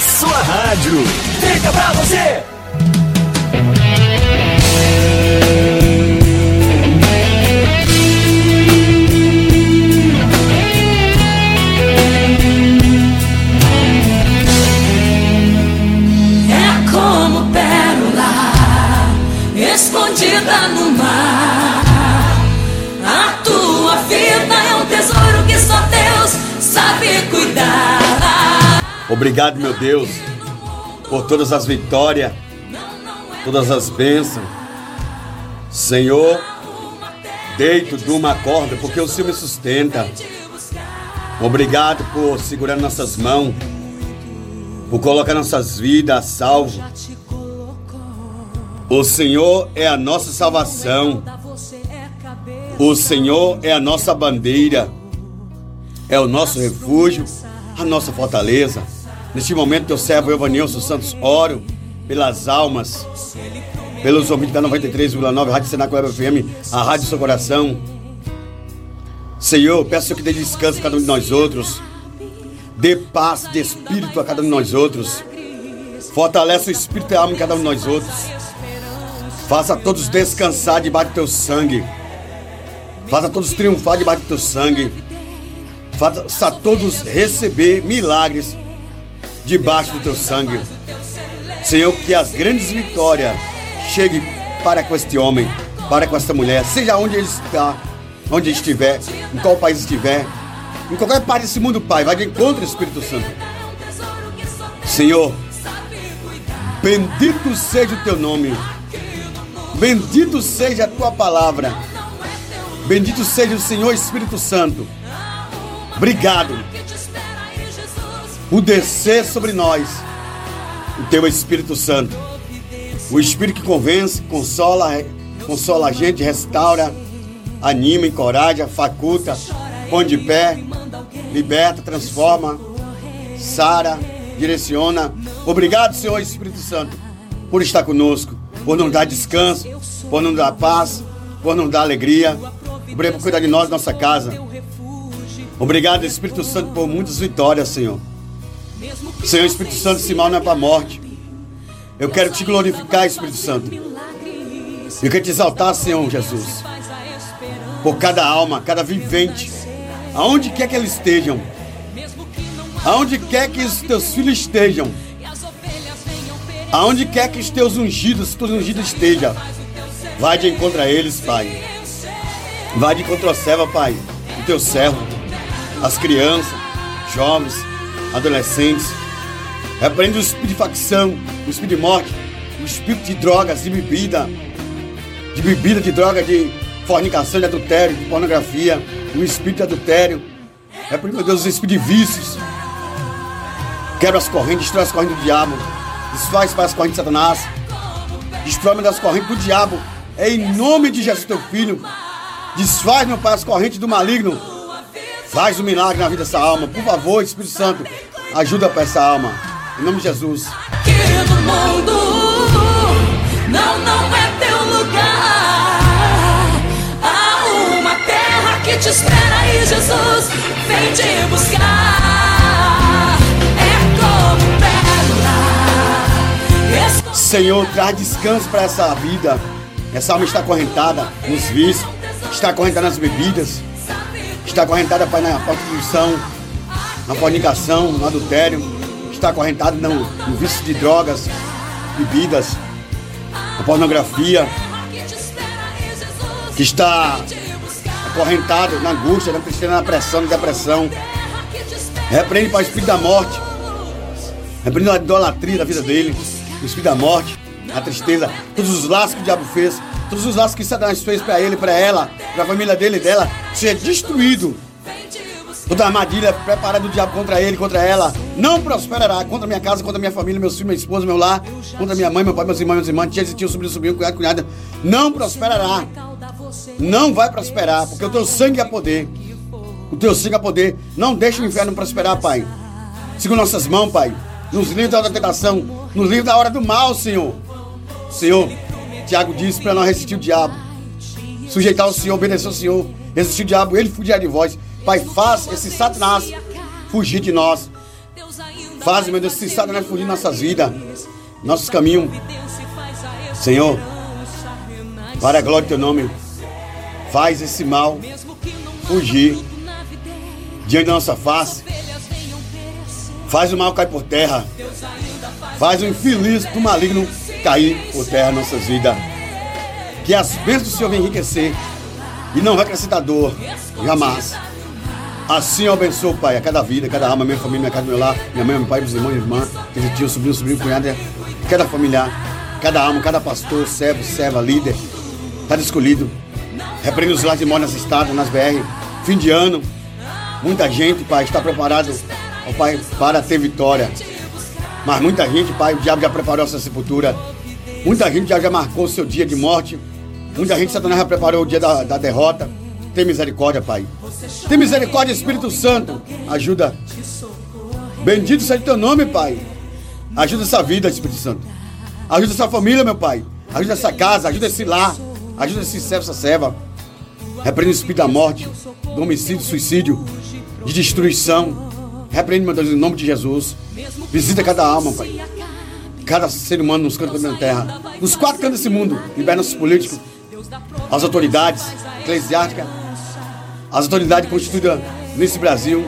sua rádio. Fica pra você. Obrigado, meu Deus, por todas as vitórias, todas as bênçãos. Senhor, deito de uma corda, porque o Senhor me sustenta. Obrigado por segurar nossas mãos, por colocar nossas vidas a salvo. O Senhor é a nossa salvação. O Senhor é a nossa bandeira. É o nosso refúgio, a nossa fortaleza. Neste momento, teu servo Evanilson Santos, oro pelas almas, pelos ouvintes da 93,9 Rádio Senaco Web FM, a Rádio Seu Coração. Senhor, peço que dê descanso a cada um de nós outros. Dê paz de espírito a cada um de nós outros. Fortalece o espírito e a alma em cada um de nós outros. Faça todos descansar debaixo do teu sangue. Faça todos triunfar debaixo do teu sangue. Faça todos receber milagres debaixo do teu sangue. Senhor, que as grandes vitórias cheguem para com este homem, para com esta mulher, seja onde ele está, onde estiver, em qual país estiver, em qualquer parte desse mundo, Pai, vai de encontro ao Espírito Santo. Senhor, bendito seja o teu nome, bendito seja a tua palavra, bendito seja o Senhor Espírito Santo. Obrigado por descer sobre nós o teu Espírito Santo, o Espírito que convence, consola, consola a gente, restaura, anima, encoraja, faculta, põe de pé, liberta, transforma, sara, direciona. Obrigado, Senhor Espírito Santo, por estar conosco, por nos dar descanso, por nos dar paz, por nos dar alegria. Obrigado por cuidar de nós, nossa casa. Obrigado, Espírito Santo, por muitas vitórias, Senhor. Senhor Espírito Santo, esse mal não é para a morte. Eu quero te glorificar, Espírito Santo. Eu quero te exaltar, Senhor Jesus. Por cada alma, cada vivente. Aonde quer que eles estejam. Aonde quer que os teus filhos estejam. Aonde quer que os teus ungidos, os teus ungidos estejam. Vai de encontro a eles, Pai. Vai de encontro a serva, Pai. O teu servo. As crianças, jovens, adolescentes. Repreende o espírito de facção, o espírito de morte, o espírito de drogas, de bebida, de bebida, de droga, de fornicação, de adultério, de pornografia, o espírito de adultério. Repreende, meu Deus, o espírito de vícios. Quebra as correntes, destrói as correntes do diabo. Desfaz para as correntes de Satanás. Destrói das correntes do diabo. É em nome de Jesus, teu filho. Desfaz, meu Pai, as correntes do maligno. Faz um milagre na vida dessa alma. Por favor, Espírito Santo, ajuda para essa alma. Em nome de Jesus. Que do mundo não, não é teu lugar. Há uma terra que te espera aí, Jesus. Vem te buscar. É como pérola. Senhor, traz descanso para essa vida. Essa alma está acorrentada nos vícios, está acorrentada nas bebidas, está acorrentada Pai, na prostituição, na fornicação, no adultério, está acorrentada no, no vício de drogas, bebidas, na pornografia, que está acorrentado na angústia, na tristeza, na pressão, na depressão. Repreende para o espírito da morte. Repreende a idolatria da vida dele, o espírito da morte, a tristeza, todos os laços que o diabo fez, todos os laços que Satanás fez para ele, para ela, para a família dele e dela, seja destruído. Toda armadilha preparada do diabo contra ele, contra ela, não prosperará contra minha casa, contra minha família, meus filhos, minha esposa, meu lar, contra minha mãe, meu pai, meus irmãos, meus irmãos, tia, tio, sobrinho, sobrinho, cunhado, cunhada. Não prosperará. Não vai prosperar, porque o teu sangue é poder. O teu sangue é poder. Não deixe o inferno prosperar, Pai. Segura nossas mãos, Pai. Nos livre da hora da tentação. Nos livre da hora do mal, Senhor. Senhor, Tiago disse para nós resistir o diabo. Sujeitar o Senhor, obedecer o Senhor. Resistir o diabo, ele fugirá de vós. Pai, faz esse Satanás fugir de nós. Faz, meu Deus, se Satanás fugir nossas vidas, nossos caminhos. Senhor, para a glória do teu nome, faz esse mal fugir diante da nossa face. Faz o mal cair por terra. Faz o infeliz do maligno cair por terra nossas vidas. Que as bênçãos do Senhor venham enriquecer e não acrescentar dor, jamais. Assim eu abençoo, Pai, a cada vida, cada alma, minha família, minha casa, meu lar, minha mãe, meu pai, meus irmãos, minha irmã, meu tio, sobrinho, sobrinho, cunhada, cada familiar, cada alma, cada pastor, servo, serva, líder, cada escolhido. Repreende os lares de morte nas estradas, nas BR. Fim de ano, muita gente, Pai, está preparado, ó Pai, para ter vitória. Mas muita gente, Pai, o diabo já preparou essa sepultura. Muita gente já, já marcou o seu dia de morte. Muita gente, Satanás já preparou o dia da, da derrota. Tem misericórdia, Pai. Tem misericórdia, Espírito Santo. Ajuda. Bendito seja o teu nome, Pai. Ajuda essa vida, Espírito Santo. Ajuda essa família, meu Pai. Ajuda essa casa, ajuda esse lar. Ajuda esse servo, essa serva. Repreende o espírito da morte, do homicídio, suicídio, de destruição. Repreende, meu Deus, em nome de Jesus. Visita cada alma, Pai. Cada ser humano nos cantos da terra. Nos quatro cantos desse mundo. Libera nossos políticos, as autoridades eclesiásticas, as autoridades constituídas nesse Brasil.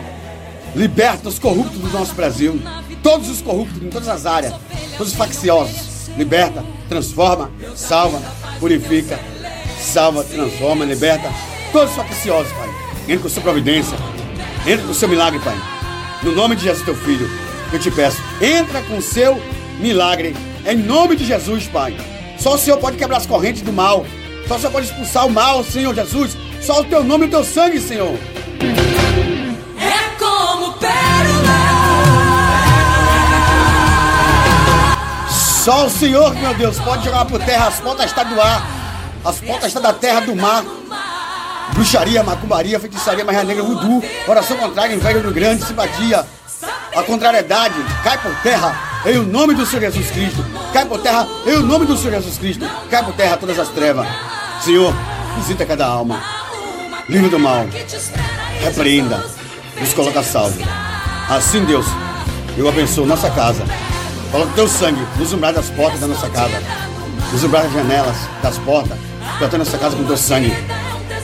Liberta os corruptos do nosso Brasil. Todos os corruptos em todas as áreas. Todos os facciosos. Liberta, transforma, salva, purifica, salva, transforma, liberta. Todos os facciosos, Pai. Entra com sua providência. Entra com o seu milagre, Pai. No nome de Jesus, teu filho, eu te peço, entra com o seu milagre. Em nome de Jesus, Pai. Só o Senhor pode quebrar as correntes do mal. Só o Senhor pode expulsar o mal, Senhor Jesus. Só o teu nome e o teu sangue, Senhor. É como pérola. Só o Senhor, meu Deus, pode jogar por terra as portas está do ar, as portas está da terra, do mar. Bruxaria, macumbaria, feitiçaria, magia negra, voodoo, oração contrária, inveja do grande, simpatia. A contrariedade cai por terra em o nome do Senhor Jesus Cristo. Cai por terra em o nome do Senhor Jesus Cristo. Cai por terra todas as trevas. Senhor, visita cada alma. Livre do mal. Repreenda. Nos coloca salvo. Assim, Deus, eu abençoo nossa casa. Coloca teu sangue nos umbrais das portas da nossa casa. Nos umbrais das janelas, das portas. Protege nossa casa com teu sangue.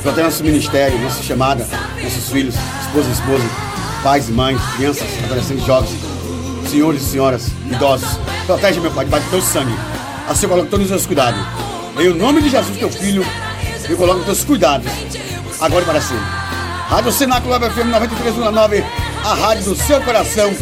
Protege nosso ministério, nossa chamada, nossos filhos, esposa e esposa, pais e mães, crianças, adolescentes, jovens, senhores e senhoras, idosos. Protege, meu Pai, debaixo do teu sangue. Assim eu coloco todos os teus cuidados. Em nome de Jesus, teu filho, eu coloco os teus cuidados. Agora e para sempre. Rádio Cenáculo FM 93,9, a rádio do seu coração,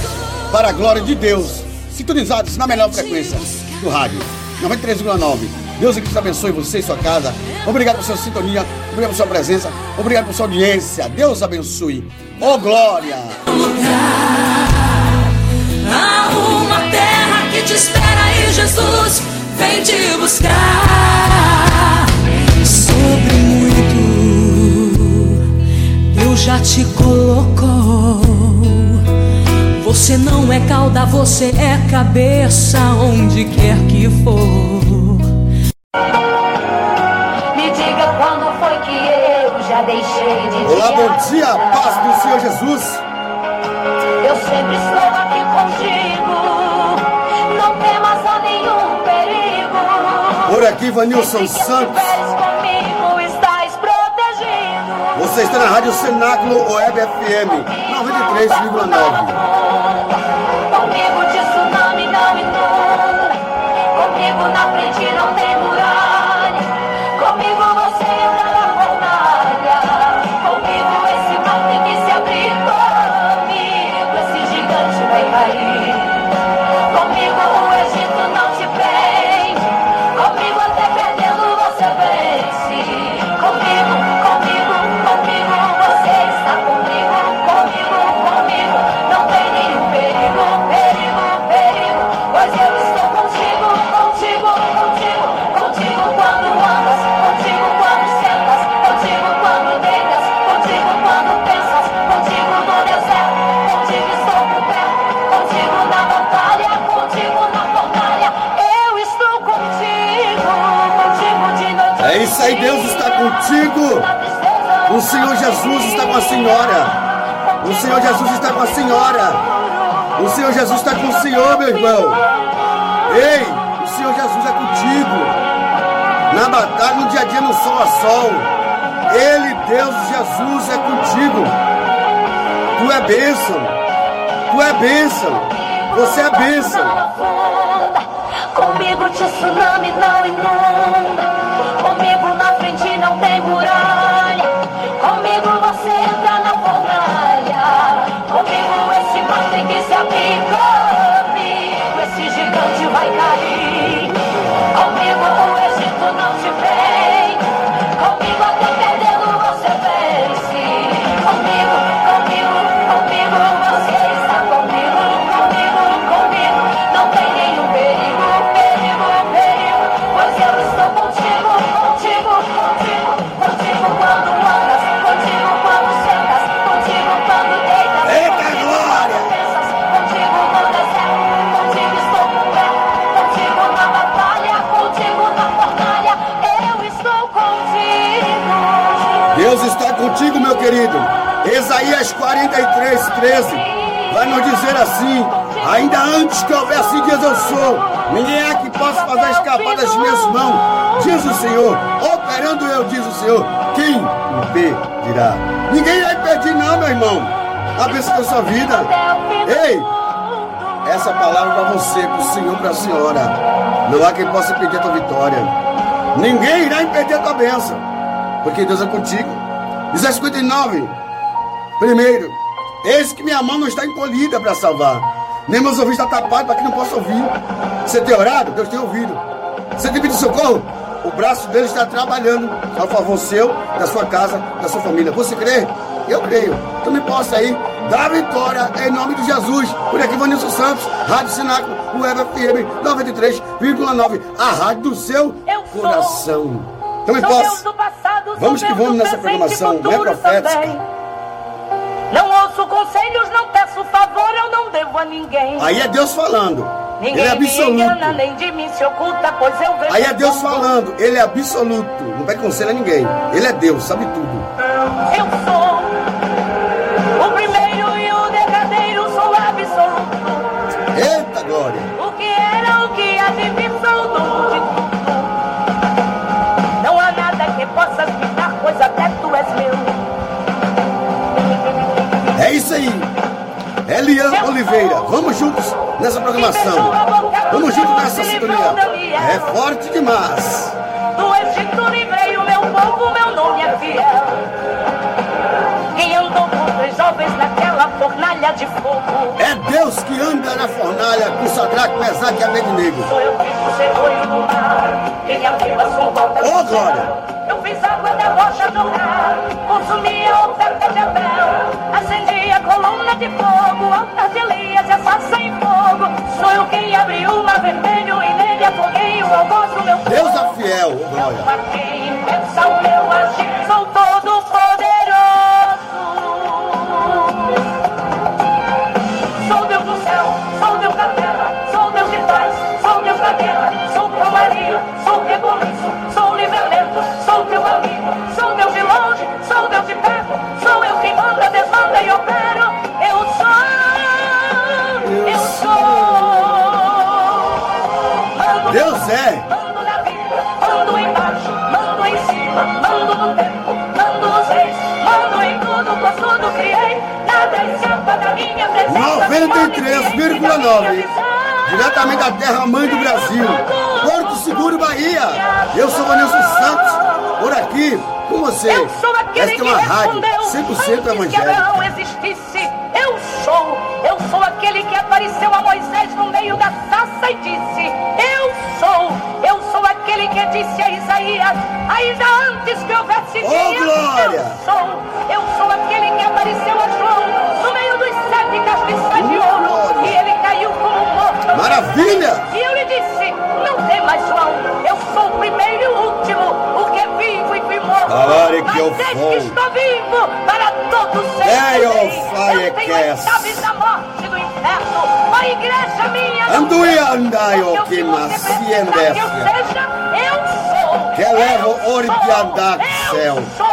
para a glória de Deus. Sintonizados na melhor frequência do rádio. 93,9. Deus que te abençoe você e sua casa. Obrigado por sua sintonia, obrigado por sua presença, obrigado por sua audiência. Deus abençoe. Oh glória! Há uma terra que te espera aí, Jesus vem te buscar. Sobre muito, Deus já te colocou. Você não é cauda, você é cabeça, onde quer que for. Me diga quando foi que eu já deixei de te Olá, bom dia, paz do Senhor Jesus. Eu sempre estou aqui contigo. Não temas a nenhum perigo. Por aqui, Vanilson Santos. comigo, estás protegido. Você está na Rádio Cenáculo Web FM 93,9. Comigo de tsunami não inunda. Comigo na frente não tem contigo. O Senhor Jesus está com a senhora. O Senhor Jesus está com a senhora. O Senhor Jesus está com o Senhor, meu irmão. Ei, o Senhor Jesus é contigo. Na batalha, no dia a dia, no sol a sol. Ele, Deus Jesus, é contigo. Tu é bênção. Tu é bênção. Você é bênção. Comigo te tsunami não inunda. Comigo não tem muralha. Querido. Isaías 43, 13 vai nos dizer assim: Ainda antes que houvesse dias eu sou, ninguém é que possa fazer escapar das minhas mãos, diz o Senhor. Operando eu, diz o Senhor, quem impedirá? Ninguém vai impedir, não, meu irmão. A bênção da sua vida. Ei, essa palavra para você, para o Senhor, para a senhora. Não há quem possa impedir a tua vitória. Ninguém irá impedir a tua bênção. Porque Deus é contigo. Isaías 59. Primeiro, eis que minha mão não está encolhida para salvar. Nem meus ouvidos estão tapados para que não possa ouvir. Você tem orado? Deus tem ouvido. Você tem pedido socorro? O braço dele está trabalhando a favor seu, da sua casa, da sua família. Você crê? Eu creio. Também posso aí dar vitória em nome de Jesus. Por aqui, Vanilson Santos, Rádio Sináculo, Web FM 93,9. A rádio do seu Eu coração. Sou Deus posso. do passado, Vamos que vamos nessa programação, não é profética? também. Não ouço conselhos, não peço favor, eu não devo a ninguém. Aí é Deus falando. Ele Ninguém é me engana, absoluto. se oculta. Aí é Deus falando. Ele é absoluto. Não vai conselho a ninguém. Ele é Deus, sabe tudo. Eu sou Oliveira. Vamos juntos nessa programação. Vamos juntos nessa sintonia. É forte demais. Do Egito livrei o meu povo, meu nome é fiel. Quem andou com três jovens naquela fornalha de fogo. É Deus que anda na fornalha com Sadraque, Mesaque e Abednego. Sou eu que você foi no mar. Quem abriu a sua porta Ô, do glória! Eu fiz água da rocha jorrar. Consumi a oferta de Abel. Acendi a coluna de fogo. Altar Deus é fiel, glória. 93,9. Diretamente da terra mãe do Brasil. Porto Seguro, Bahia. Eu sou Vanilson Santos. Por aqui, com você. Eu sou aquele Esta é que uma rádio respondeu 100% antes que evangélica. Abraão existisse. Eu sou, eu sou aquele que apareceu a Moisés no meio da sarça e disse: Eu sou, eu sou aquele que disse a Isaías, ainda antes que houvesse Ô, dia. glória! Eu sou, eu sou aquele que apareceu a João no meio dos sete castiçais Maravilha! E eu lhe disse: Não temas, João, eu sou o primeiro e o último, o que é vivo e fui morto. Glória que eu vou. que estou vivo para todos sempre. Ei, ô, Eu tenho as Firecast. chaves da morte do inferno. A igreja minha tem. andai, o que que eu seja, eu sou. Que Eu de andar do Eu céu. sou.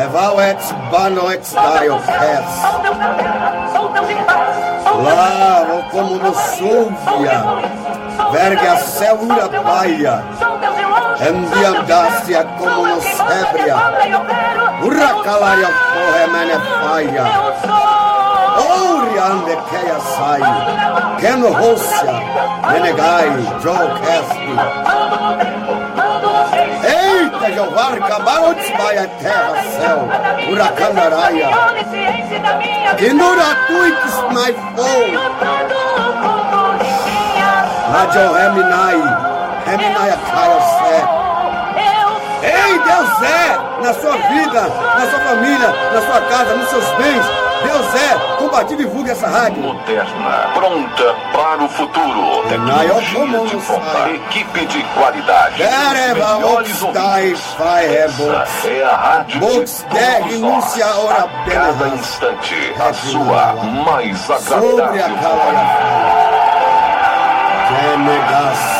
Eval et bano et Sou daio céu, es. sou da terra, sou paz, sou Lá, como no súvia, vergue a célula paia, endiandácia como no sébria, urracalaria porra menefaia, ouriande keia sai, keno rossia, menegai, jokesti. Eita, Jeová, de a terra, céu, huracandaraia, que nuratuix mais fogo. Rádio Reminai, Reminai Caio Sé. Ei, Deus é na sua vida, na sua família, na sua casa, nos seus bens. Deus é, compartilhe e divulgue essa rádio. Moderna, pronta para o futuro. Tecnologia de ponta, equipe de qualidade. Dereva Oxdai É a rádio nós. ora A cada benelas. instante, a sua mais Sobre a agradável companhia. Genegas.